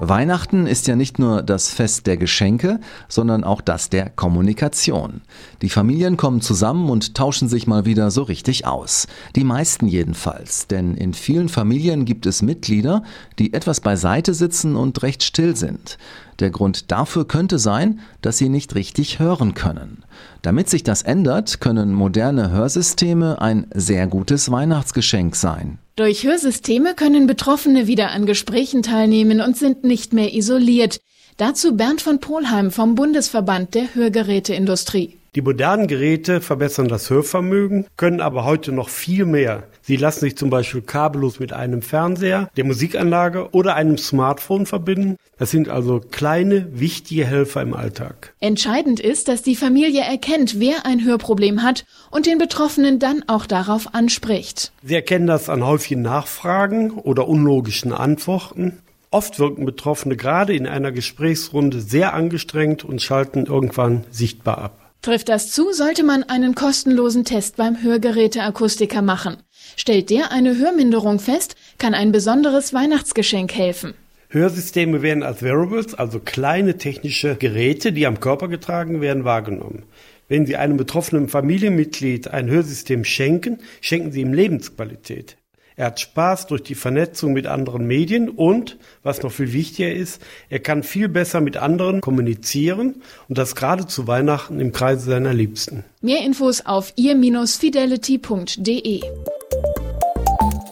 Weihnachten ist ja nicht nur das Fest der Geschenke, sondern auch das der Kommunikation. Die Familien kommen zusammen und tauschen sich mal wieder so richtig aus. Die meisten jedenfalls, denn in vielen Familien gibt es Mitglieder, die etwas beiseite sitzen und recht still sind. Der Grund dafür könnte sein, dass sie nicht richtig hören können. Damit sich das ändert, können moderne Hörsysteme ein sehr gutes Weihnachtsgeschenk sein. Durch Hörsysteme können Betroffene wieder an Gesprächen teilnehmen und sind nicht mehr isoliert. Dazu Bernd von Polheim vom Bundesverband der Hörgeräteindustrie. Die modernen Geräte verbessern das Hörvermögen, können aber heute noch viel mehr. Sie lassen sich zum Beispiel kabellos mit einem Fernseher, der Musikanlage oder einem Smartphone verbinden. Das sind also kleine, wichtige Helfer im Alltag. Entscheidend ist, dass die Familie erkennt, wer ein Hörproblem hat und den Betroffenen dann auch darauf anspricht. Sie erkennen das an häufigen Nachfragen oder unlogischen Antworten. Oft wirken Betroffene gerade in einer Gesprächsrunde sehr angestrengt und schalten irgendwann sichtbar ab. Trifft das zu, sollte man einen kostenlosen Test beim Hörgeräteakustiker machen. Stellt der eine Hörminderung fest, kann ein besonderes Weihnachtsgeschenk helfen. Hörsysteme werden als Wearables, also kleine technische Geräte, die am Körper getragen werden, wahrgenommen. Wenn Sie einem betroffenen Familienmitglied ein Hörsystem schenken, schenken Sie ihm Lebensqualität. Er hat Spaß durch die Vernetzung mit anderen Medien und, was noch viel wichtiger ist, er kann viel besser mit anderen kommunizieren und das gerade zu Weihnachten im Kreise seiner Liebsten. Mehr Infos auf ihr-fidelity.de.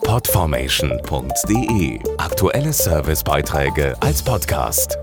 Podformation.de Aktuelle Servicebeiträge als Podcast.